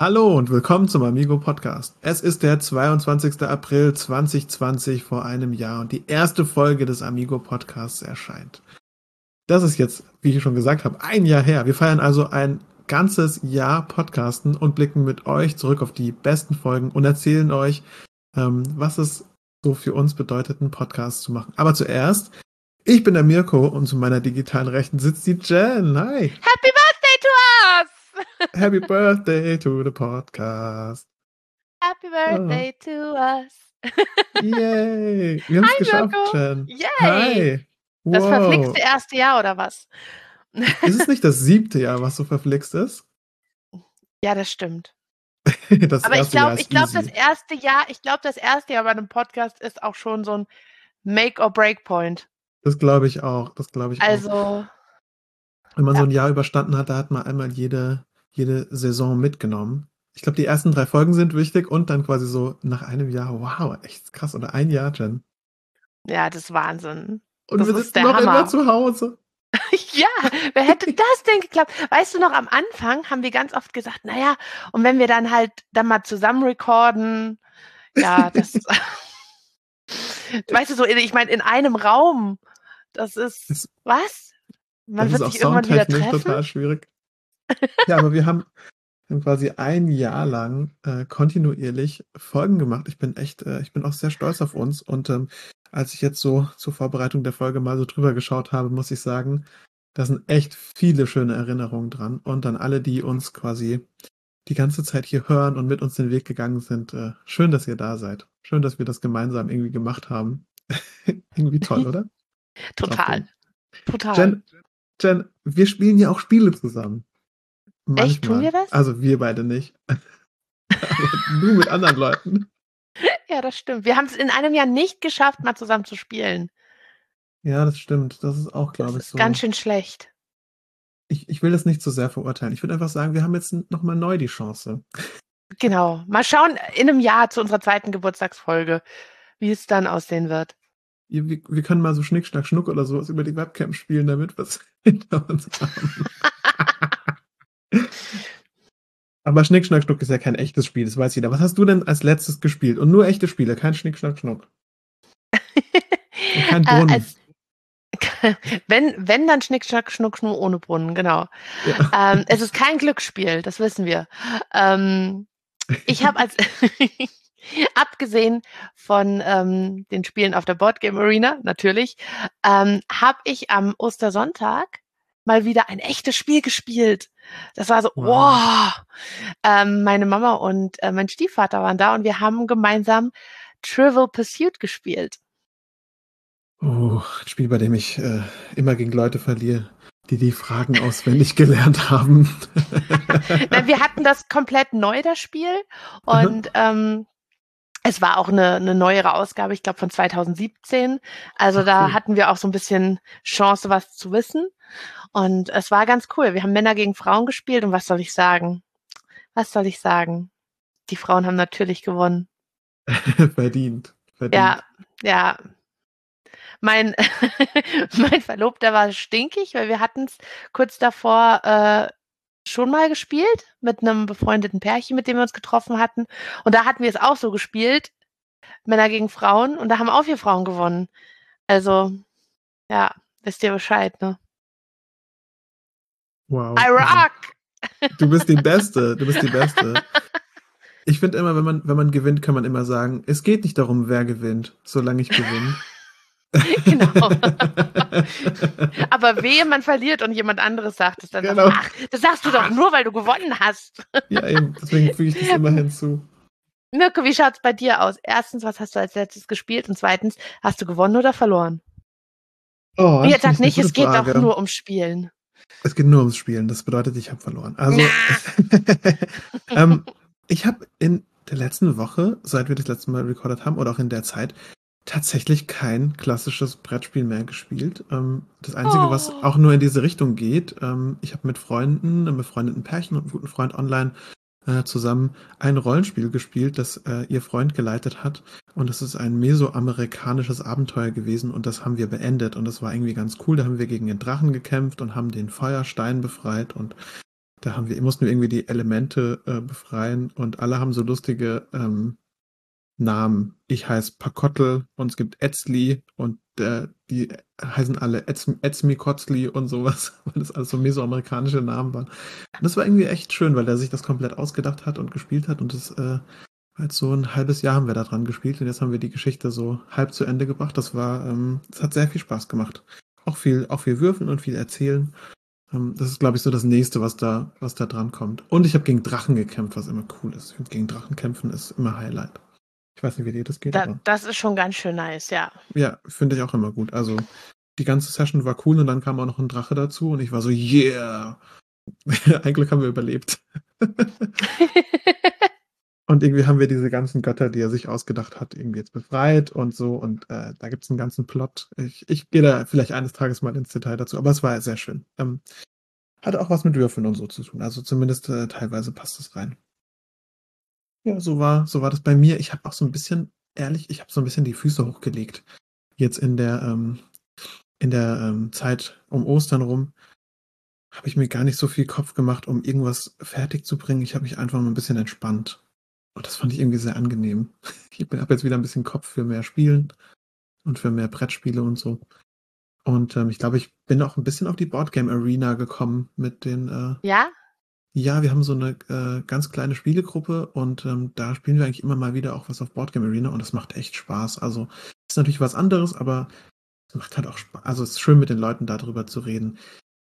Hallo und willkommen zum Amigo Podcast. Es ist der 22. April 2020 vor einem Jahr und die erste Folge des Amigo Podcasts erscheint. Das ist jetzt, wie ich schon gesagt habe, ein Jahr her. Wir feiern also ein ganzes Jahr Podcasten und blicken mit euch zurück auf die besten Folgen und erzählen euch, ähm, was es so für uns bedeutet, einen Podcast zu machen. Aber zuerst, ich bin der Mirko und zu meiner digitalen Rechten sitzt die Jen. Hi. Happy Birthday to us! Happy Birthday to the Podcast. Happy Birthday oh. to us. Yay. Wir haben es geschafft, Mirko. Jen. Yay. Hi. Wow. Das verflixte erste Jahr oder was? Ist es nicht das siebte Jahr, was so verflixt ist? Ja, das stimmt. das Aber ich glaube, ich glaube, das erste Jahr, ich glaube, das erste Jahr bei einem Podcast ist auch schon so ein Make or Break Point. Das glaube ich auch. Das glaube ich auch. Also, Wenn man so ja. ein Jahr überstanden hat, da hat man einmal jede, jede Saison mitgenommen. Ich glaube, die ersten drei Folgen sind wichtig und dann quasi so nach einem Jahr, wow, echt krass. Oder ein Jahr, Jen. ja, das ist Wahnsinn. Und Das wir sitzen noch Hammer. immer zu Hause. Ja, wer hätte das denn geklappt? Weißt du noch, am Anfang haben wir ganz oft gesagt, naja, und wenn wir dann halt dann mal zusammen recorden, ja, das, weißt du so, ich meine, in einem Raum, das ist, Das- was? Man das wird ist auch sich irgendwann wieder treffen? total schwierig. Ja, aber wir haben, quasi ein Jahr lang äh, kontinuierlich Folgen gemacht. Ich bin echt, äh, ich bin auch sehr stolz auf uns. Und ähm, als ich jetzt so zur Vorbereitung der Folge mal so drüber geschaut habe, muss ich sagen, da sind echt viele schöne Erinnerungen dran. Und an alle, die uns quasi die ganze Zeit hier hören und mit uns den Weg gegangen sind, äh, schön, dass ihr da seid. Schön, dass wir das gemeinsam irgendwie gemacht haben. irgendwie toll, oder? Total. Total. Jen, Jen, wir spielen ja auch Spiele zusammen. Echt? Tun wir das? Also wir beide nicht. Du mit anderen Leuten. ja, das stimmt. Wir haben es in einem Jahr nicht geschafft, mal zusammen zu spielen. Ja, das stimmt. Das ist auch, glaube ich, so. ganz schön schlecht. Ich, ich will das nicht zu sehr verurteilen. Ich würde einfach sagen, wir haben jetzt nochmal neu die Chance. Genau. Mal schauen in einem Jahr zu unserer zweiten Geburtstagsfolge, wie es dann aussehen wird. Wir, wir wir können mal so Schnick, Schnack, Schnuck oder sowas über die Webcam spielen, damit wir es hinter uns haben. Aber Schnick, Schnack, Schnuck ist ja kein echtes Spiel, das weiß jeder. Was hast du denn als letztes gespielt? Und nur echte Spiele, kein Schnick, Schnack, Schnuck. Und kein Äh, Brunnen. als, wenn, wenn, dann Schnick, Schnack, Schnuck, Schnuck ohne Brunnen, genau. Ja. Ähm, es ist kein Glücksspiel, das wissen wir. Ähm, ich habe als, abgesehen von ähm, den Spielen auf der Boardgame Arena, natürlich, ähm, habe ich am Ostersonntag mal wieder ein echtes Spiel gespielt. Das war so, Wow. Ähm, meine Mama und äh, mein Stiefvater waren da und wir haben gemeinsam Trivial Pursuit gespielt. Oh, ein Spiel, bei dem ich äh, immer gegen Leute verliere, die die Fragen auswendig gelernt haben. Nein, wir hatten das komplett neu, das Spiel. Und ähm, es war auch eine, eine neuere Ausgabe, ich glaube von 2017. Also Ach, da hatten wir auch so ein bisschen Chance, was zu wissen. Und es war ganz cool. Wir haben Männer gegen Frauen gespielt und was soll ich sagen? Was soll ich sagen? Die Frauen haben natürlich gewonnen. verdient. verdient. Ja, ja. Mein, mein Verlobter war stinkig, weil wir hatten es kurz davor äh, schon mal gespielt mit einem befreundeten Pärchen, mit dem wir uns getroffen hatten. Und da hatten wir es auch so gespielt, Männer gegen Frauen, und da haben auch wir Frauen gewonnen. Also, ja, wisst ihr Bescheid, ne? Wow. I rock! Du bist die Beste. Du bist die Beste. Ich finde immer, wenn man, wenn man gewinnt, kann man immer sagen, es geht nicht darum, wer gewinnt, solange ich gewinne. Genau. Aber wehe, man verliert und jemand anderes sagt es dann. Genau. Ach, das sagst du doch nur, weil du gewonnen hast. ja, eben. Deswegen füge ich das immer hinzu. Mirko, wie schaut's bei dir aus? Erstens, was hast du als letztes gespielt? Und zweitens, hast du gewonnen oder verloren? Oh, Und jetzt sag nicht, es geht doch nur ums Spielen. Es geht nur ums Spielen. Das bedeutet, ich habe verloren. Also, ähm, ich habe in der letzten Woche, seit wir das letzte Mal recorded haben, oder auch in der Zeit, tatsächlich kein klassisches Brettspiel mehr gespielt. Ähm, das Einzige, Oh. was auch nur in diese Richtung geht, ähm, ich habe mit Freunden, einem befreundeten Pärchen und einem guten Freund online äh, zusammen ein Rollenspiel gespielt, das äh, ihr Freund geleitet hat. Und das ist ein mesoamerikanisches Abenteuer gewesen und das haben wir beendet. Und das war irgendwie ganz cool. Da haben wir gegen den Drachen gekämpft und haben den Feuerstein befreit und Da haben wir, mussten wir irgendwie die Elemente äh, befreien und alle haben so lustige ähm, Namen. Ich heiße Pakottel und es gibt Etzli und äh, die heißen alle Etzmi und sowas, weil das alles so mesoamerikanische Namen waren. Und das war irgendwie echt schön, weil er sich das komplett ausgedacht hat und gespielt hat und das äh, halt so ein halbes Jahr haben wir da dran gespielt und jetzt haben wir die Geschichte so halb zu Ende gebracht. Das war, ähm, es hat sehr viel Spaß gemacht. Auch viel, auch viel würfeln und viel erzählen. Ähm, das ist, glaube ich, so das nächste, was da, was da dran kommt. Und ich habe gegen Drachen gekämpft, was immer cool ist. Gegen Drachen kämpfen ist immer Highlight. Ich weiß nicht, wie dir das geht. Da, das ist schon ganz schön nice, ja. Ja, finde ich auch immer gut. Also die ganze Session war cool und dann kam auch noch ein Drache dazu und ich war so, yeah! ein Glück haben wir überlebt. und irgendwie haben wir diese ganzen Götter, die er sich ausgedacht hat, irgendwie jetzt befreit und so. Und äh, da gibt es einen ganzen Plot. Ich, ich gehe da vielleicht eines Tages mal ins Detail dazu, aber es war sehr schön. Ähm, hatte auch was mit Würfeln und so zu tun. Also zumindest äh, teilweise passt es rein. Ja, so war, so war das bei mir. Ich habe auch so ein bisschen, ehrlich, ich habe so ein bisschen die Füße hochgelegt. Jetzt in der, ähm, in der ähm, Zeit um Ostern rum habe ich mir gar nicht so viel Kopf gemacht, um irgendwas fertig zu bringen. Ich habe mich einfach mal ein bisschen entspannt. Und das fand ich irgendwie sehr angenehm. Ich habe jetzt wieder ein bisschen Kopf für mehr Spielen und für mehr Brettspiele und so. Und ähm, ich glaube, ich bin auch ein bisschen auf die Boardgame Arena gekommen mit den, äh, Ja? Ja, wir haben so eine äh, ganz kleine Spielegruppe und ähm, da spielen wir eigentlich immer mal wieder auch was auf Boardgame Arena und das macht echt Spaß. Also ist natürlich was anderes, aber es macht halt auch Spaß. Also es ist schön mit den Leuten darüber zu reden.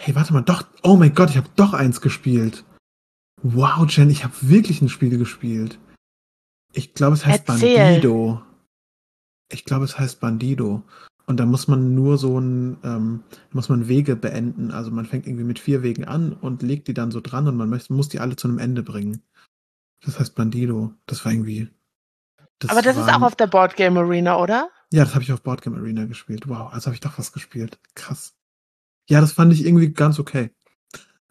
Hey, warte mal, doch, oh mein Gott, ich habe doch eins gespielt. Wow, Jen, ich habe wirklich ein Spiel gespielt. Ich glaube, es heißt Erzähl. Bandido. Ich glaube, es heißt Bandido. Und da muss man nur so ein, ähm, muss man Wege beenden. Also man fängt irgendwie mit vier Wegen an und legt die dann so dran und man möchte, muss die alle zu einem Ende bringen. Das heißt Bandido. Das war irgendwie. Das Aber das war, ist auch auf der Boardgame Arena, oder? Ja, das habe ich auf Boardgame Arena gespielt. Wow, also habe ich doch was gespielt. Krass. Ja, das fand ich irgendwie ganz okay.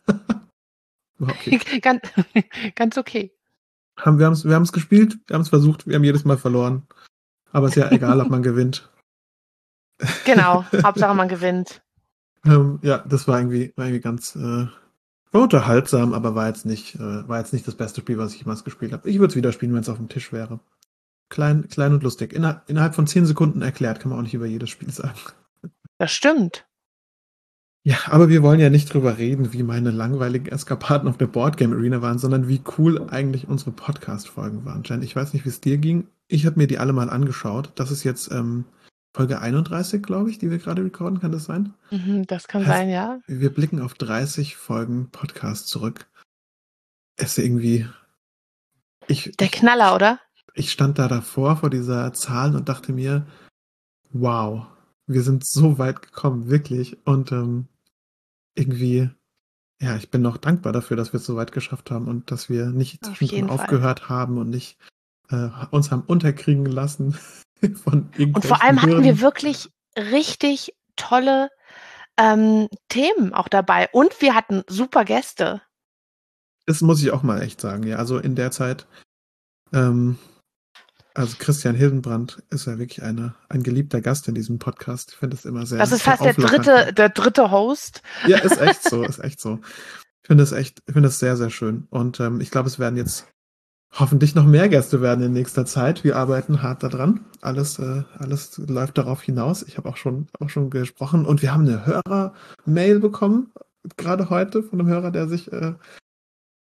okay. ganz, ganz okay. Haben, wir haben es wir haben's gespielt, wir haben es versucht, wir haben jedes Mal verloren. Aber ist ja egal, ob man gewinnt. Genau, Hauptsache man gewinnt. Ähm, ja, das war irgendwie, war irgendwie ganz äh, war unterhaltsam, aber war jetzt nicht, äh, war jetzt nicht das beste Spiel, was ich jemals gespielt habe. Ich würde es wieder spielen, wenn es auf dem Tisch wäre. Klein, klein und lustig. Inner, innerhalb von zehn Sekunden erklärt, kann man auch nicht über jedes Spiel sagen. Das stimmt. Ja, aber wir wollen ja nicht drüber reden, wie meine langweiligen Eskapaden auf der Boardgame Arena waren, sondern wie cool eigentlich unsere Podcast-Folgen waren. Jen, ich weiß nicht, wie es dir ging. Ich habe mir die alle mal angeschaut. Das ist jetzt ähm, Folge 31, glaube ich, die wir gerade recorden, kann das sein? Mhm, das kann heißt, sein, ja. Wir blicken auf 30 Folgen Podcast zurück. Es ist irgendwie. Ich, Der Knaller, oder? Ich stand da davor vor dieser Zahl und dachte mir, wow, wir sind so weit gekommen, wirklich. Und ähm, irgendwie, ja, ich bin noch dankbar dafür, dass wir es so weit geschafft haben und dass wir nicht zwischendrin auf aufgehört haben und nicht äh, uns haben unterkriegen lassen. Von Und vor allem hatten wir wirklich richtig tolle ähm, Themen auch dabei. Und wir hatten super Gäste. Das muss ich auch mal echt sagen, ja. Also in der Zeit, ähm, also Christian Hildenbrand ist ja wirklich eine, ein geliebter Gast in diesem Podcast. Ich finde es immer sehr. Das ist fast der dritte, der dritte Host. Ja, ist echt so, ist echt so. Ich finde es echt, ich finde es sehr, sehr schön. Und ähm, ich glaube, es werden jetzt hoffentlich noch mehr Gäste werden in nächster Zeit. Wir arbeiten hart daran. Alles, äh, alles läuft darauf hinaus. Ich habe auch schon, auch schon gesprochen und wir haben eine Hörer-Mail bekommen, gerade heute von einem Hörer, der sich äh,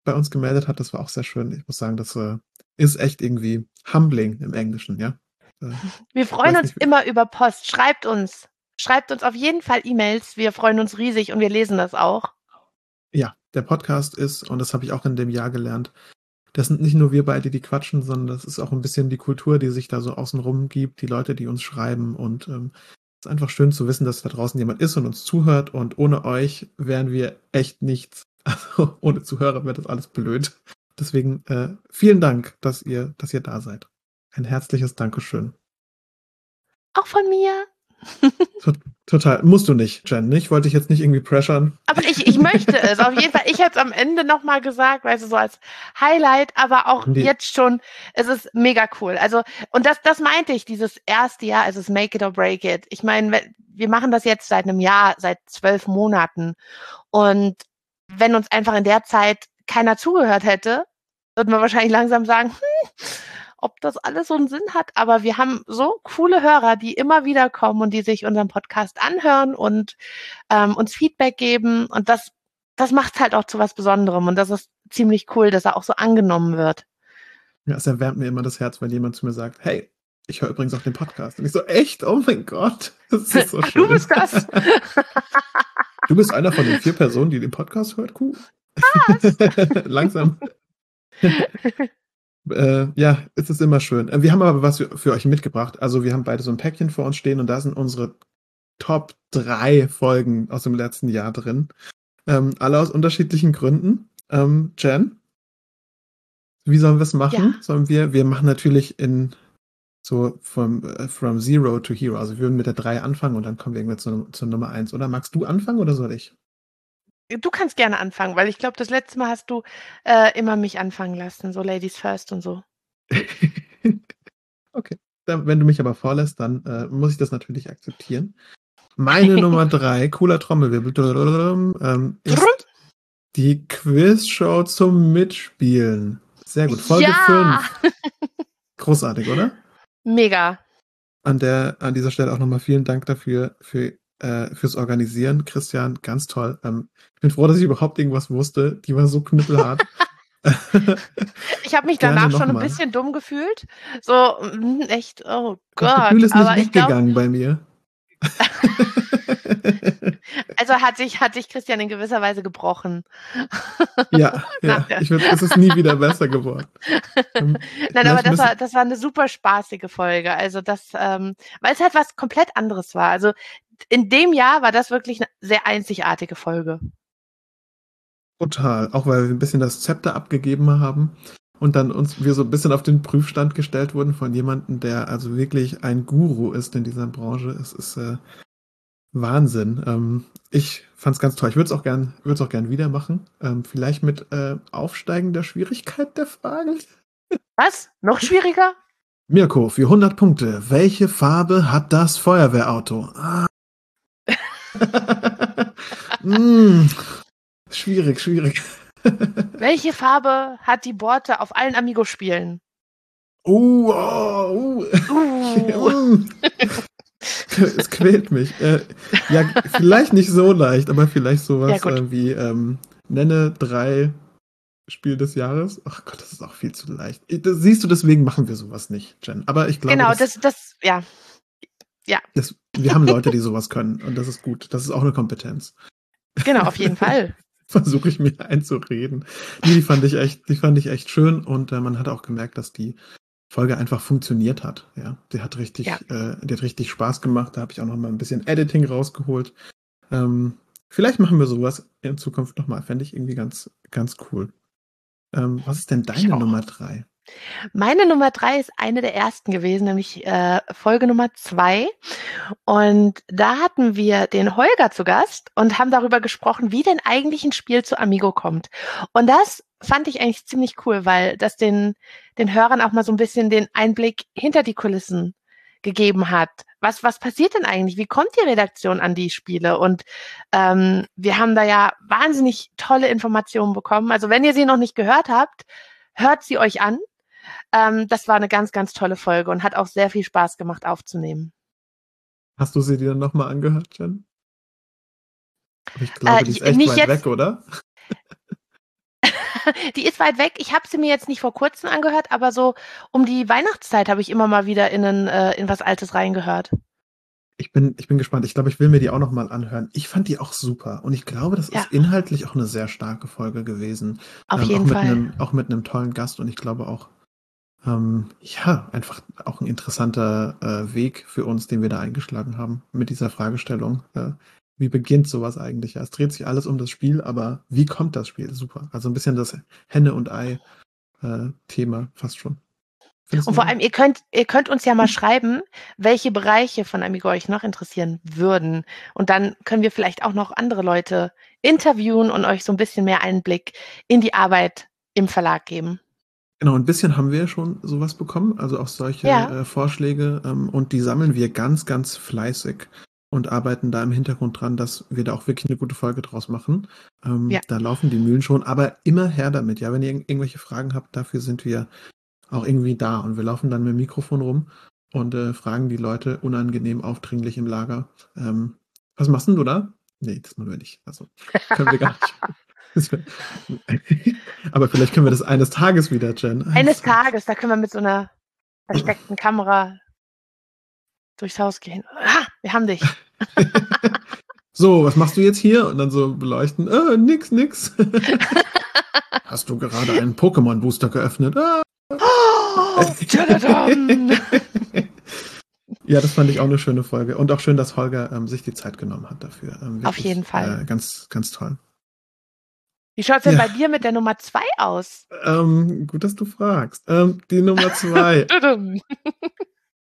bei uns gemeldet hat. Das war auch sehr schön. Ich muss sagen, das äh, ist echt irgendwie humbling im Englischen, ja. Äh, wir freuen uns nicht, immer über Post. Schreibt uns. Schreibt uns auf jeden Fall E-Mails. Wir freuen uns riesig und wir lesen das auch. Ja, der Podcast ist, und das habe ich auch in dem Jahr gelernt, das sind nicht nur wir beide, die quatschen, sondern das ist auch ein bisschen die Kultur, die sich da so außenrum gibt, die Leute, die uns schreiben. Und ähm, es ist einfach schön zu wissen, dass da draußen jemand ist und uns zuhört. Und ohne euch wären wir echt nichts. Also ohne Zuhörer wäre das alles blöd. Deswegen äh, vielen Dank, dass ihr, dass ihr da seid. Ein herzliches Dankeschön. Auch von mir. Total. Musst du nicht, Jen. Ich wollte dich jetzt nicht irgendwie pressern. Aber ich, ich möchte es auf jeden Fall. Ich hätte es am Ende nochmal gesagt, weißt du, so als Highlight, aber auch Die. jetzt schon. Es ist mega cool. Also, und das, das meinte ich, dieses erste Jahr, also es Make it or Break it. Ich meine, wir machen das jetzt seit einem Jahr, seit zwölf Monaten. Und wenn uns einfach in der Zeit keiner zugehört hätte, würde man wahrscheinlich langsam sagen, hm, ob das alles so einen Sinn hat. Aber wir haben so coole Hörer, die immer wieder kommen und die sich unseren Podcast anhören und ähm, uns Feedback geben. Und das, das macht halt auch zu was Besonderem. Und das ist ziemlich cool, dass er auch so angenommen wird. Ja, es erwärmt mir immer das Herz, wenn jemand zu mir sagt, hey, ich höre übrigens auch den Podcast. Und ich so, echt? Oh mein Gott. Das ist so schön. Du bist das. du bist einer von den vier Personen, die den Podcast hört. Cool. Langsam. Äh, ja, es ist immer schön. Äh, wir haben aber was für, für, euch mitgebracht. Also wir haben beide so ein Päckchen vor uns stehen und da sind unsere Top 3 Folgen aus dem letzten Jahr drin. Ähm, alle aus unterschiedlichen Gründen. Ähm, Jen, wie sollen wir es machen? Ja. Sollen wir, wir machen natürlich in so from, uh, from Zero to Hero. Also wir würden mit der 3 anfangen und dann kommen wir irgendwie zu, zu Nummer 1. Oder magst du anfangen oder soll ich? Du kannst gerne anfangen, weil ich glaube, das letzte Mal hast du äh, immer mich anfangen lassen, so Ladies First und so. okay. Dann, wenn du mich aber vorlässt, dann äh, muss ich das natürlich akzeptieren. Meine Nummer 3, cooler Trommelwirbel, ähm, ist die Quizshow zum Mitspielen. Sehr gut. Folge ja! 5. Großartig, oder? Mega. An, der, an dieser Stelle auch nochmal vielen Dank dafür, für, äh, fürs Organisieren. Christian, ganz toll. Ähm, ich bin froh, dass ich überhaupt irgendwas wusste. Die war so knüppelhart. ich habe mich danach schon ein bisschen dumm gefühlt. So, mm, echt, oh Gott. Das Gefühl ist nicht weggegangen bei mir. also hat sich, hat sich Christian in gewisser Weise gebrochen. Ja, ja. Ich würd, es ist nie wieder besser geworden. Ähm, Nein, aber das war, das war eine super spaßige Folge. Also das, ähm, weil es halt was komplett anderes war. Also in dem Jahr war das wirklich eine sehr einzigartige Folge. Total. Auch weil wir ein bisschen das Zepter abgegeben haben und dann uns wir so ein bisschen auf den Prüfstand gestellt wurden von jemandem, der also wirklich ein Guru ist in dieser Branche. Es ist äh, Wahnsinn. Ähm, ich fand's ganz toll. Ich würde es auch gern, würde es auch gern wieder machen. Ähm, vielleicht mit äh, aufsteigender Schwierigkeit der Fragen. Was? Noch schwieriger? Mirko, für 100 Punkte. Welche Farbe hat das Feuerwehrauto? Ah. mm. Schwierig, schwierig. Welche Farbe hat die Borte auf allen Amigo-Spielen? Uh, oh, uh. uh. es quält mich. Äh, ja, vielleicht nicht so leicht, aber vielleicht sowas ja, äh, wie ähm, nenne drei Spiel des Jahres. Ach Gott, das ist auch viel zu leicht. Das, siehst du, deswegen machen wir sowas nicht, Jen. Aber ich glaube. Genau, das, das, das ja. Ja. Das, wir haben Leute, die sowas können und das ist gut. Das ist auch eine Kompetenz. Genau, auf jeden Fall. Versuche ich mir einzureden. Die, die fand ich echt, die fand ich echt schön und äh, man hat auch gemerkt, dass die Folge einfach funktioniert hat. Ja, die hat richtig, ja. äh, die hat richtig Spaß gemacht. Da habe ich auch noch mal ein bisschen Editing rausgeholt. Ähm, vielleicht machen wir sowas in Zukunft noch mal. Fände ich irgendwie ganz, ganz cool. Ähm, was ist denn deine Nummer drei? Meine Nummer drei ist eine der ersten gewesen, nämlich äh, Folge Nummer zwei. Und da hatten wir den Holger zu Gast und haben darüber gesprochen, wie denn eigentlich ein Spiel zu Amigo kommt. Und das fand ich eigentlich ziemlich cool, weil das den, den Hörern auch mal so ein bisschen den Einblick hinter die Kulissen gegeben hat. Was, was passiert denn eigentlich? Wie kommt die Redaktion an die Spiele? Und ähm, wir haben da ja wahnsinnig tolle Informationen bekommen. Also wenn ihr sie noch nicht gehört habt, hört sie euch an. Ähm, das war eine ganz, ganz tolle Folge und hat auch sehr viel Spaß gemacht aufzunehmen. Hast du sie dir nochmal angehört, Jen? Ich glaube, äh, die ist echt weit jetzt, weg, oder? die ist weit weg. Ich habe sie mir jetzt nicht vor kurzem angehört, aber so um die Weihnachtszeit habe ich immer mal wieder in, ein, äh, in was Altes reingehört. Ich bin, ich bin gespannt. Ich glaube, ich will mir die auch nochmal anhören. Ich fand die auch super. Und ich glaube, das ja. ist inhaltlich auch eine sehr starke Folge gewesen. Auf ähm, jeden auch Fall. Einem, auch mit einem tollen Gast. Und ich glaube auch, ähm, ja, einfach auch ein interessanter äh, Weg für uns, den wir da eingeschlagen haben mit dieser Fragestellung. Äh, wie beginnt sowas eigentlich? Ja, es dreht sich alles um das Spiel, aber wie kommt das Spiel? Super. Also ein bisschen das Henne- und Ei-Thema äh, fast schon. Findest und vor allem, ihr könnt, ihr könnt uns ja mal schreiben, welche Bereiche von Amigo euch noch interessieren würden. Und dann können wir vielleicht auch noch andere Leute interviewen und euch so ein bisschen mehr Einblick in die Arbeit im Verlag geben. Genau, ein bisschen haben wir schon sowas bekommen, also auch solche ja. äh, Vorschläge ähm, und die sammeln wir ganz, ganz fleißig. und arbeiten da im Hintergrund dran, dass wir da auch wirklich eine gute Folge draus machen. Ähm, Ja. Da laufen die Mühlen schon, aber immer her damit. Ja, wenn ihr irg- irgendwelche Fragen habt, dafür sind wir auch irgendwie da und wir laufen dann mit dem Mikrofon rum und äh, fragen die Leute unangenehm aufdringlich im Lager. Ähm, was machst denn du da? Nee, das machen wir nicht. Also können wir gar nicht. Aber vielleicht können wir das eines Tages wieder, Jen. Eines Tages, da können wir mit so einer versteckten Kamera durchs Haus gehen. Ah, wir haben dich. So, was machst du jetzt hier? Und dann so beleuchten. Äh, nix, nix. Hast du gerade einen Pokémon-Booster geöffnet? Ah. Oh, ja, das fand ich auch eine schöne Folge. Und auch schön, dass Holger ähm, sich die Zeit genommen hat dafür. Ähm, Auf jeden Fall. Äh, ganz, ganz toll. Wie schaut's denn Ja. bei dir mit der Nummer zwei aus? Ähm, gut, dass du fragst. Ähm, die Nummer zwei.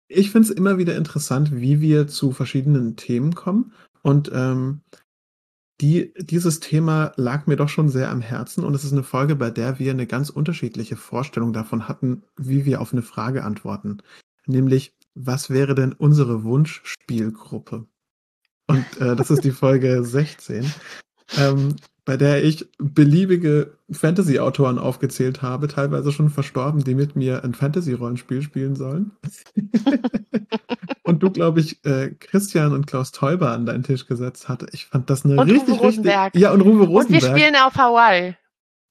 Ich finde es immer wieder interessant, wie wir zu verschiedenen Themen kommen. Und ähm, die, dieses Thema lag mir doch schon sehr am Herzen. Und es ist eine Folge, bei der wir eine ganz unterschiedliche Vorstellung davon hatten, wie wir auf eine Frage antworten. Nämlich, was wäre denn unsere Wunschspielgruppe? Und äh, das ist die Folge 16, ähm, bei der ich beliebige Fantasy-Autoren aufgezählt habe, teilweise schon verstorben, die mit mir ein Fantasy-Rollenspiel spielen sollen. und du, glaube ich, äh, Christian und Klaus Teuber an deinen Tisch gesetzt hatte. Ich fand das eine Und richtig, richtig. Rosenberg. Ja, und Ruwe Und wir Rosenberg. spielen auf Hawaii.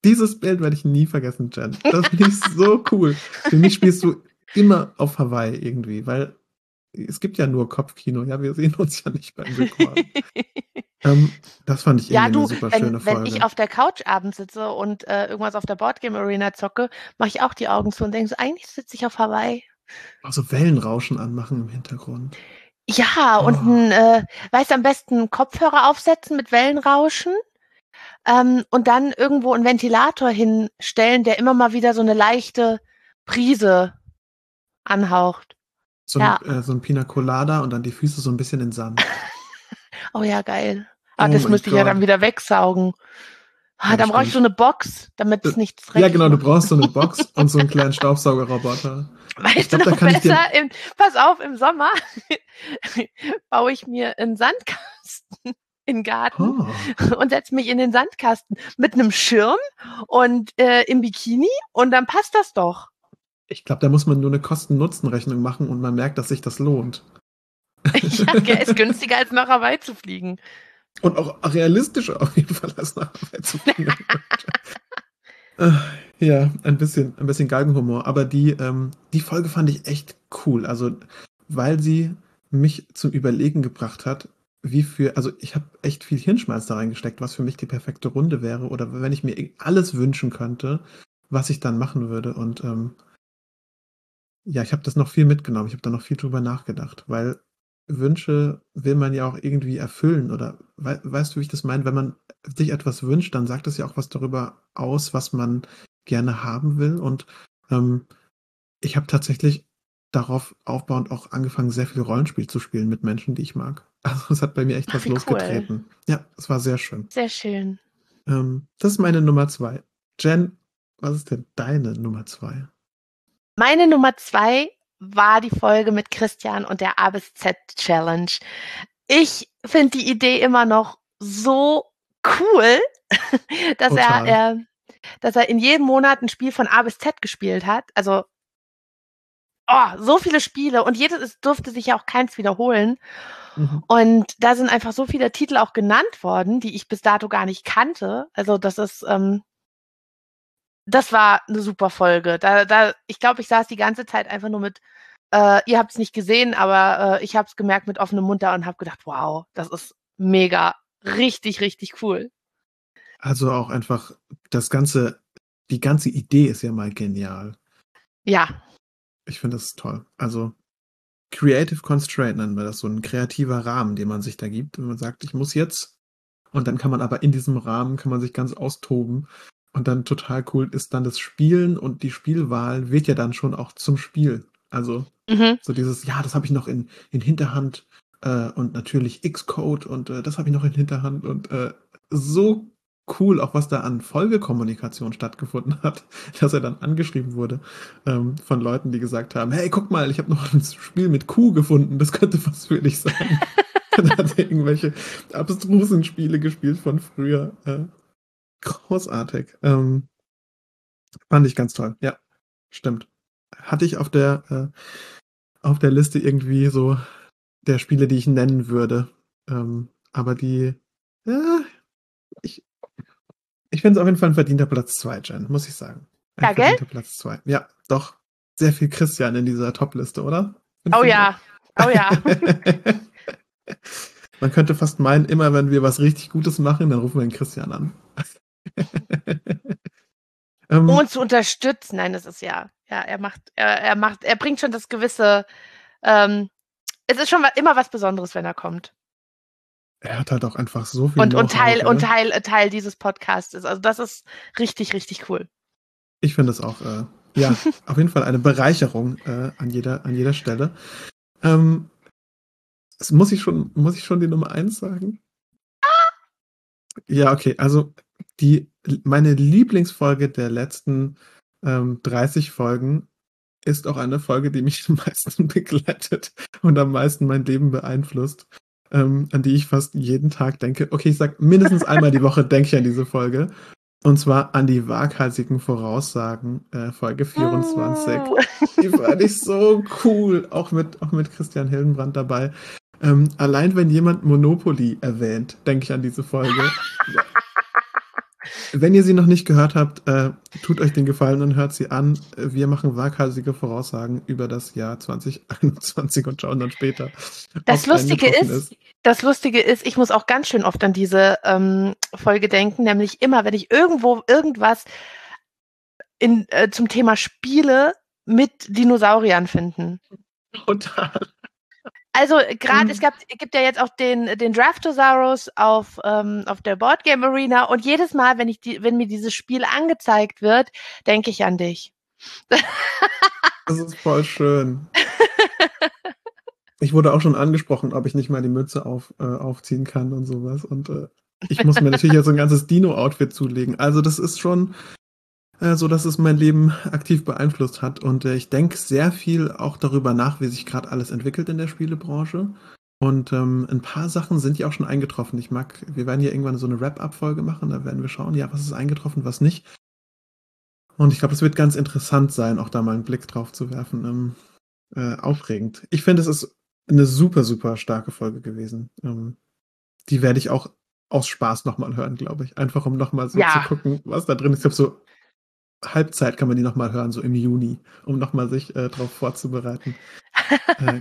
Dieses Bild werde ich nie vergessen, Jen. Das finde ich so cool. Für mich spielst du immer auf Hawaii irgendwie, weil es gibt ja nur Kopfkino. Ja, wir sehen uns ja nicht beim Rekord. ähm, das fand ich Ja, irgendwie du, eine super schöne wenn, wenn Folge. ich auf der Couch abends sitze und äh, irgendwas auf der Boardgame Arena zocke, mache ich auch die Augen zu und denke so, eigentlich sitze ich auf Hawaii. auch so Wellenrauschen anmachen im Hintergrund. Ja, und Oh. ein, äh, weißt am besten einen Kopfhörer aufsetzen mit Wellenrauschen ähm, und dann irgendwo einen Ventilator hinstellen, der immer mal wieder so eine leichte Brise anhaucht. So, Ja. ein, äh, so ein Pina Colada und dann die Füße so ein bisschen in Sand. Oh ja, geil. Ah, Oh das müsste ich ja dann wieder wegsaugen. Ah, Ja, dann brauche ich so eine Box, damit es Äh, nichts ja, dreckig genau, du brauchst so eine Box und so einen kleinen Staubsaugerroboter. Weißt glaub, du da noch kann ich dir- besser? Im, pass auf, im Sommer baue ich mir einen Sandkasten in den Garten Oh. und setze mich in den Sandkasten mit einem Schirm und äh, im Bikini und dann passt das doch. Ich glaube, da muss man nur eine Kosten-Nutzen-Rechnung machen und man merkt, dass sich das lohnt. ja, der ist günstiger als nach Hawaii zu fliegen. Und auch realistischer auf jeden Fall als nach Arbeit zu fliegen. Ja, ein bisschen, ein bisschen Galgenhumor. Aber die, ähm, die Folge fand ich echt cool. Also, weil sie mich zum Überlegen gebracht hat, wie für, also ich habe echt viel Hirnschmalz da reingesteckt, was für mich die perfekte Runde wäre. Oder wenn ich mir alles wünschen könnte, was ich dann machen würde. Und ähm, ja, ich habe das noch viel mitgenommen. Ich habe da noch viel drüber nachgedacht, weil Wünsche will man ja auch irgendwie erfüllen. Oder wei weißt du, wie ich das meine? Wenn man sich etwas wünscht, dann sagt es ja auch was darüber aus, was man gerne haben will. Und ähm, ich habe tatsächlich darauf aufbauend auch angefangen, sehr viel Rollenspiel zu spielen mit Menschen, die ich mag. Also es hat bei mir echt Ach, was wie cool. losgetreten. Ja, es war sehr schön. Sehr schön. Ähm, das ist meine Nummer zwei. Jen, was ist denn deine Nummer zwei? Meine Nummer zwei war die Folge mit Christian und der A bis Z Challenge. Ich finde die Idee immer noch so cool, dass Total. er, äh, dass er in jedem Monat ein Spiel von A bis Z gespielt hat. Also oh, so viele Spiele und jedes es durfte sich ja auch keins wiederholen. Mhm. Und da sind einfach so viele Titel auch genannt worden, die ich bis dato gar nicht kannte. Also das ist, ähm, das war eine super Folge. Da, da, ich glaube, ich saß die ganze Zeit einfach nur mit, äh, ihr habt es nicht gesehen, aber äh, ich habe es gemerkt mit offenem Mund da und habe gedacht, wow, das ist mega, richtig, richtig cool. Also auch einfach das ganze, die ganze Idee ist ja mal genial. Ja, Ich finde das toll. Also Creative Constraint nennen wir das, so ein kreativer Rahmen, den man sich da gibt, wenn man sagt, ich muss jetzt. Und dann kann man aber in diesem Rahmen, kann man sich ganz austoben. Und dann total cool ist dann das Spielen und die Spielwahl wird ja dann schon auch zum Spiel. Also mhm. so dieses, ja, das habe ich noch in, in Hinterhand äh, und natürlich Xcode und äh, das habe ich noch in Hinterhand und äh, so cool, auch was da an Folgekommunikation stattgefunden hat, dass er dann angeschrieben wurde ähm, von Leuten, die gesagt haben, hey, guck mal, ich habe noch ein Spiel mit Q gefunden, das könnte was für dich sein. und hat irgendwelche abstrusen Spiele gespielt von früher. Äh, großartig. Ähm, fand ich ganz toll. Ja, stimmt. Hatte ich auf der, äh, auf der Liste irgendwie so der Spiele, die ich nennen würde. Ähm, aber die, ja, ich, ich finde es auf jeden Fall ein verdienter Platz 2, Jen, muss ich sagen. Ein Ja, gell? verdienter Platz 2. Ja, doch. Sehr viel Christian in dieser Top-Liste, oder? Findest Oh du ja, oh ja. Man könnte fast meinen, immer wenn wir was richtig Gutes machen, dann rufen wir den Christian an. ähm, Um uns zu unterstützen. Nein, das ist ja, ja, er macht, er, er macht, er bringt schon das gewisse, ähm, es ist schon immer was Besonderes, wenn er kommt. er hat halt auch einfach so viel Und, und Teil, und? Teil, äh, Teil dieses Podcasts ist. Also das ist richtig, richtig cool. Ich finde es auch, äh, ja, auf jeden Fall eine Bereicherung äh, an, jeder, an jeder Stelle. Ähm, muss ich schon, muss ich schon die Nummer eins sagen? Ja, okay. Also die, meine Lieblingsfolge der letzten ähm, 30 Folgen ist auch eine Folge, die mich am meisten begleitet und am meisten mein Leben beeinflusst, ähm, an die ich fast jeden Tag denke. Okay, ich sag mindestens einmal die Woche denke ich an diese Folge. Und zwar an die waghalsigen Voraussagen, äh, Folge 24. Uh. Die fand ich so cool, auch mit, auch mit Christian Hildenbrand dabei. Ähm, allein wenn jemand Monopoly erwähnt, denke ich an diese Folge. wenn ihr sie noch nicht gehört habt, äh, tut euch den Gefallen und hört sie an. Wir machen waghalsige Voraussagen über das Jahr 2021 und schauen dann später. Das Lustige getroffen ist, das Lustige ist, ich muss auch ganz schön oft an diese ähm, Folge denken, nämlich immer, wenn ich irgendwo irgendwas in, äh, zum Thema Spiele mit Dinosauriern finden. Total. Also gerade, Mhm. es gab, gibt ja jetzt auch den, den Draftosaurus auf, ähm, auf der Boardgame Arena und jedes Mal, wenn ich die, wenn mir dieses Spiel angezeigt wird, denke ich an dich. Das ist voll schön. Ich wurde auch schon angesprochen, ob ich nicht mal die Mütze auf, äh, aufziehen kann und sowas. Und äh, ich muss mir natürlich jetzt so ein ganzes Dino-Outfit zulegen. Also das ist schon äh, so, dass es mein Leben aktiv beeinflusst hat. Und äh, ich denke sehr viel auch darüber nach, wie sich gerade alles entwickelt in der Spielebranche. Und ähm, ein paar Sachen sind ja auch schon eingetroffen. Ich mag, wir werden hier irgendwann so eine Wrap-Up-Folge machen. Da werden wir schauen, ja, was ist eingetroffen, was nicht. Und ich glaube, es wird ganz interessant sein, auch da mal einen Blick drauf zu werfen. Ähm, äh, aufregend. Ich finde, es ist eine super, super starke Folge gewesen. Ähm, die werde ich auch aus Spaß nochmal hören, glaube ich. Einfach um nochmal so Ja. zu gucken, was da drin ist. Ich glaube, so Halbzeit kann man die nochmal hören, so im Juni, um nochmal sich äh, darauf vorzubereiten. äh,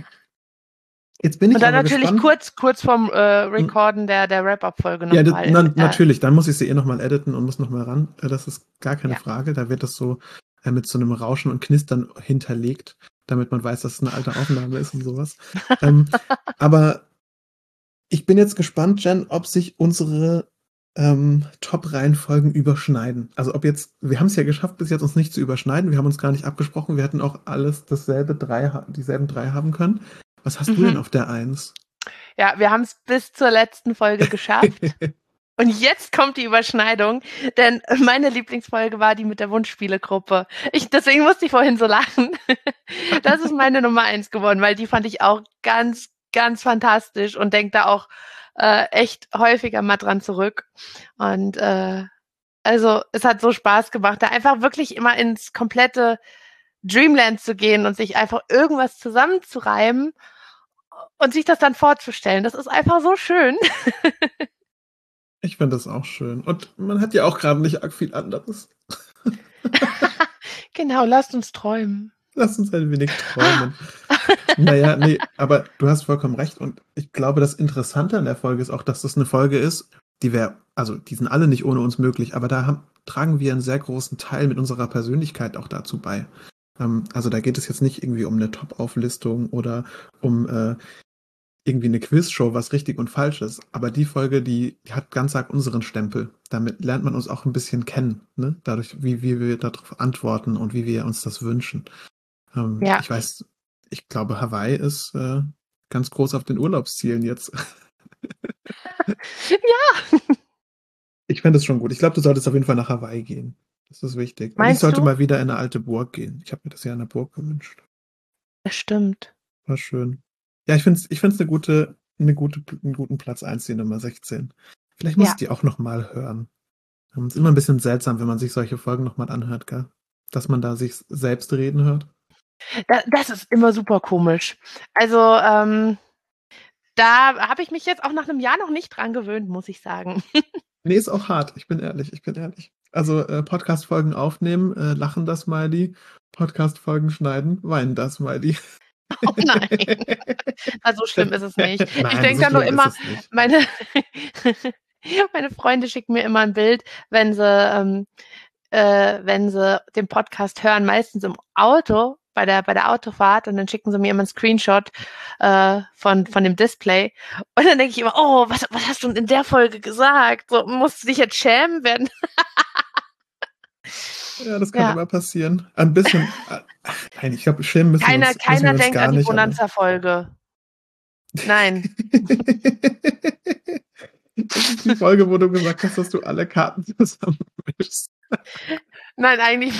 jetzt bin ich Und dann natürlich gespannt. kurz, kurz vorm äh, Recorden der, der Wrap-Up-Folge Ja, das, nochmal. na, äh, natürlich. Dann muss ich sie eh nochmal editen und muss nochmal ran. Äh, Das ist gar keine Ja. Frage. Da wird das so äh, mit so einem Rauschen und Knistern hinterlegt, damit man weiß, dass es eine alte Aufnahme ist und sowas. ähm, aber ich bin jetzt gespannt, Jen, ob sich unsere ähm, Top-Reihenfolgen überschneiden. Also ob jetzt, wir haben es ja geschafft, bis jetzt uns nicht zu überschneiden. Wir haben uns gar nicht abgesprochen. Wir hätten auch alles dasselbe drei, dieselben drei haben können. Was hast du Mhm. denn auf der Eins? Ja, wir haben es bis zur letzten Folge geschafft. Und jetzt kommt die Überschneidung, denn meine Lieblingsfolge war die mit der Wunschspielegruppe. Ich, deswegen musste ich vorhin so lachen. Das ist meine Nummer eins geworden, weil die fand ich auch ganz, ganz fantastisch und denke da auch äh, echt häufiger mal dran zurück. Und äh, also es hat so Spaß gemacht, da einfach wirklich immer ins komplette Dreamland zu gehen und sich einfach irgendwas zusammenzureimen und sich das dann vorzustellen. Das ist einfach so schön. Ich finde das auch schön. Und man hat ja auch gerade nicht arg viel anderes. genau, lasst uns träumen. Lass uns ein wenig träumen. naja, nee, aber du hast vollkommen recht. Und ich glaube, das Interessante an der Folge ist auch, dass das eine Folge ist, die wir, also die sind alle nicht ohne uns möglich, aber da haben, tragen wir einen sehr großen Teil mit unserer Persönlichkeit auch dazu bei. Ähm, also da geht es jetzt nicht irgendwie um eine Top-Auflistung oder um äh, irgendwie eine Quizshow, was richtig und falsch ist. Aber die Folge, die, die hat ganz arg unseren Stempel. Damit lernt man uns auch ein bisschen kennen, ne? Dadurch, wie, wie wir darauf antworten und wie wir uns das wünschen. Ähm, Ja. Ich weiß, ich glaube, Hawaii ist äh, ganz groß auf den Urlaubszielen jetzt. Ja. Ich fände es schon gut. Ich glaube, du solltest auf jeden Fall nach Hawaii gehen. Das ist wichtig. Und ich Meinst sollte du? mal wieder in eine alte Burg gehen. Ich habe mir das ja in der Burg gewünscht. Das stimmt. War schön. Ja, ich finde es ich find's eine gute, eine gute, einen guten Platz 1, die Nummer 16. Vielleicht muss Ja. ich die auch nochmal hören. Ähm, Es ist immer ein bisschen seltsam, wenn man sich solche Folgen nochmal anhört, gell? Dass man da sich selbst reden hört. Da, das ist immer super komisch. Also, ähm, da habe ich mich jetzt auch nach einem Jahr noch nicht dran gewöhnt, muss ich sagen. Nee, ist auch hart. Ich bin ehrlich, ich bin ehrlich. Also äh, Podcast-Folgen aufnehmen, äh, lachen das Smiley. Podcast-Folgen schneiden, weinen das Smiley. Oh nein. Also so schlimm ist es nicht. ich Nein, denke so da nur immer, meine, meine Freunde schicken mir immer ein Bild, wenn sie, ähm, äh, wenn sie den Podcast hören, meistens im Auto, bei der, bei der Autofahrt, und dann schicken sie mir immer einen Screenshot äh, von, von dem Display. Und dann denke ich immer, oh, was, was hast du in der Folge gesagt? So, musst du dich jetzt schämen werden? Ja, das kann Ja. immer passieren. Ein bisschen. äh, Nein, ich glaube, schämen müssen wir Keiner, uns, müssen keiner wir uns denkt an die Bonanza-Folge. Nein. das ist die Folge, wo du gesagt hast, dass du alle Karten zusammenmischst. Nein, eigentlich.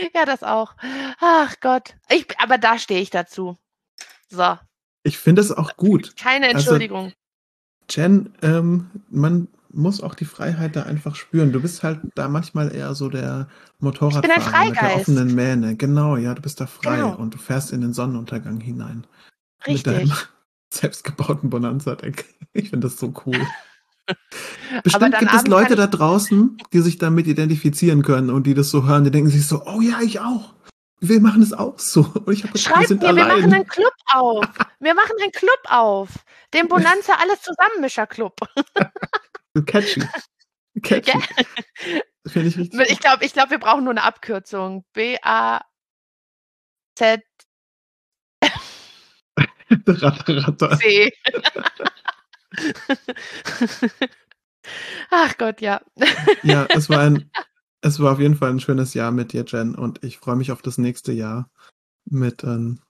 ja, das auch. Ach Gott. Ich, aber da stehe ich dazu. So, Ich finde es auch gut. keine Also- Entschuldigung. Jen, ähm, man muss auch die Freiheit da einfach spüren. Du bist halt da manchmal eher so der Motorradfahrer mit der offenen Mähne. Genau, ja, du bist da frei Genau. und du fährst in den Sonnenuntergang hinein. Mit deinem Richtig. selbstgebauten Bonanza-Deck. Ich finde das so cool. Bestimmt gibt es Leute da draußen, die sich damit identifizieren können und die das so hören, die denken sich so, oh ja, ich auch. Wir machen es auch so. Schreibt mir, wir machen allein. einen Club auf. Wir machen einen Club auf. Den Bonanza Alles Zusammenmischer Club. Catchy. Catchy. Ja. Ich. Ich glaube, ich glaub, wir brauchen nur eine Abkürzung. B-A-Z. Ratter, ratter. C. Ach Gott, ja. Ja, es war ein, es war auf jeden Fall ein schönes Jahr mit dir, Jen, und ich freue mich auf das nächste Jahr mit ähm,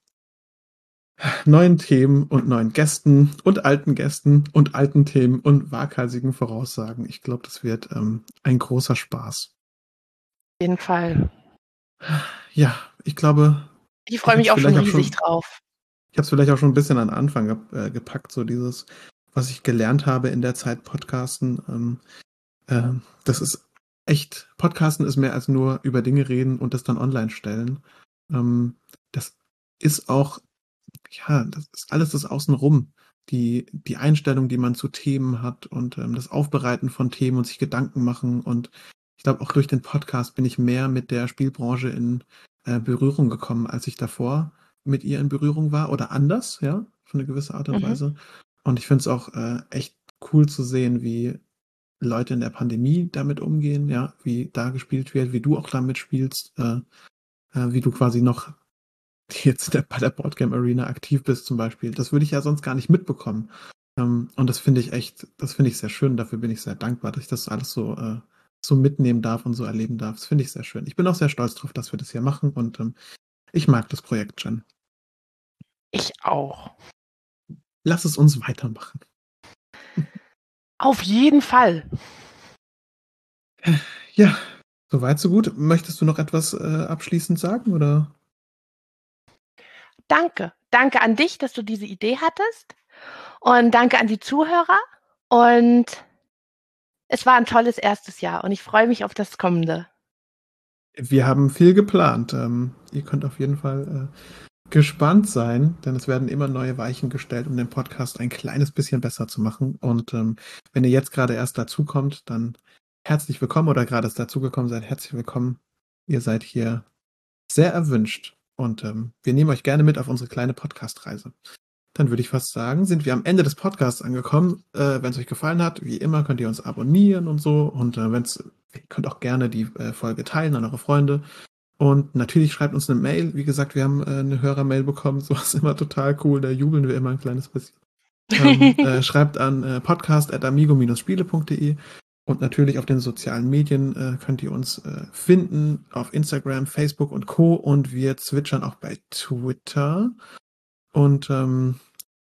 neuen Themen und neuen Gästen und alten Gästen und alten Themen und waghalsigen Voraussagen. Ich glaube, das wird ähm, ein großer Spaß. Auf jeden Fall. Ja, ich glaube, Ich freue Ich mich auch schon vielleicht auch riesig schon- drauf. ich habe es vielleicht auch schon ein bisschen an Anfang äh, gepackt, so dieses, was ich gelernt habe in der Zeit Podcasten. Ähm, ähm, das ist echt, Podcasten ist mehr als nur über Dinge reden und das dann online stellen. Ähm, das ist auch, ja, das ist alles das Außenrum. Die, die Einstellung, die man zu Themen hat und ähm, das Aufbereiten von Themen und sich Gedanken machen. Und ich glaube, auch durch den Podcast bin ich mehr mit der Spielbranche in äh, Berührung gekommen, als ich davor mit ihr in Berührung war oder anders, ja, auf eine gewisse Art und Mhm. Weise. Und ich finde es auch äh, echt cool zu sehen, wie Leute in der Pandemie damit umgehen, ja, wie da gespielt wird, wie du auch damit spielst, äh, äh, wie du quasi noch jetzt der, bei der Boardgame Arena aktiv bist zum Beispiel. Das würde ich ja sonst gar nicht mitbekommen. Ähm, und das finde ich echt, das finde ich sehr schön. Dafür bin ich sehr dankbar, dass ich das alles so, äh, so mitnehmen darf und so erleben darf. Das finde ich sehr schön. Ich bin auch sehr stolz drauf, dass wir das hier machen und ähm, ich mag das Projekt, Jen. Ich auch. Lass es uns weitermachen. Auf jeden Fall. Ja, soweit, so gut. Möchtest du noch etwas äh, abschließend sagen oder? Danke. Danke an dich, dass du diese Idee hattest. Und danke an die Zuhörer. Und es war ein tolles erstes Jahr und ich freue mich auf das kommende. Wir haben viel geplant. Ähm, ihr könnt auf jeden Fall äh, gespannt sein, denn es werden immer neue Weichen gestellt, um den Podcast ein kleines bisschen besser zu machen. Und ähm, wenn ihr jetzt gerade erst dazukommt, dann herzlich willkommen oder gerade erst dazugekommen seid, herzlich willkommen. Ihr seid hier sehr erwünscht und ähm, wir nehmen euch gerne mit auf unsere kleine Podcast-Reise. Dann würde ich fast sagen, sind wir am Ende des Podcasts angekommen. Äh, wenn es euch gefallen hat, wie immer könnt ihr uns abonnieren und so. Und äh, wenn es, ihr könnt auch gerne die äh, Folge teilen an eure Freunde. Und natürlich schreibt uns eine Mail. Wie gesagt, wir haben äh, eine Hörermail bekommen. So ist immer total cool. Da jubeln wir immer ein kleines bisschen. ähm, äh, schreibt an äh, podcast.amigo-spiele.de und natürlich auf den sozialen Medien äh, könnt ihr uns äh, finden auf Instagram, Facebook und Co. Und wir zwitschern auch bei Twitter. Und ähm,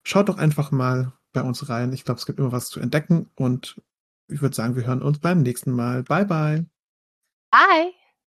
schaut doch einfach mal bei uns rein. Ich glaube, es gibt immer was zu entdecken. Und ich würde sagen, wir hören uns beim nächsten Mal. Bye, bye. Bye.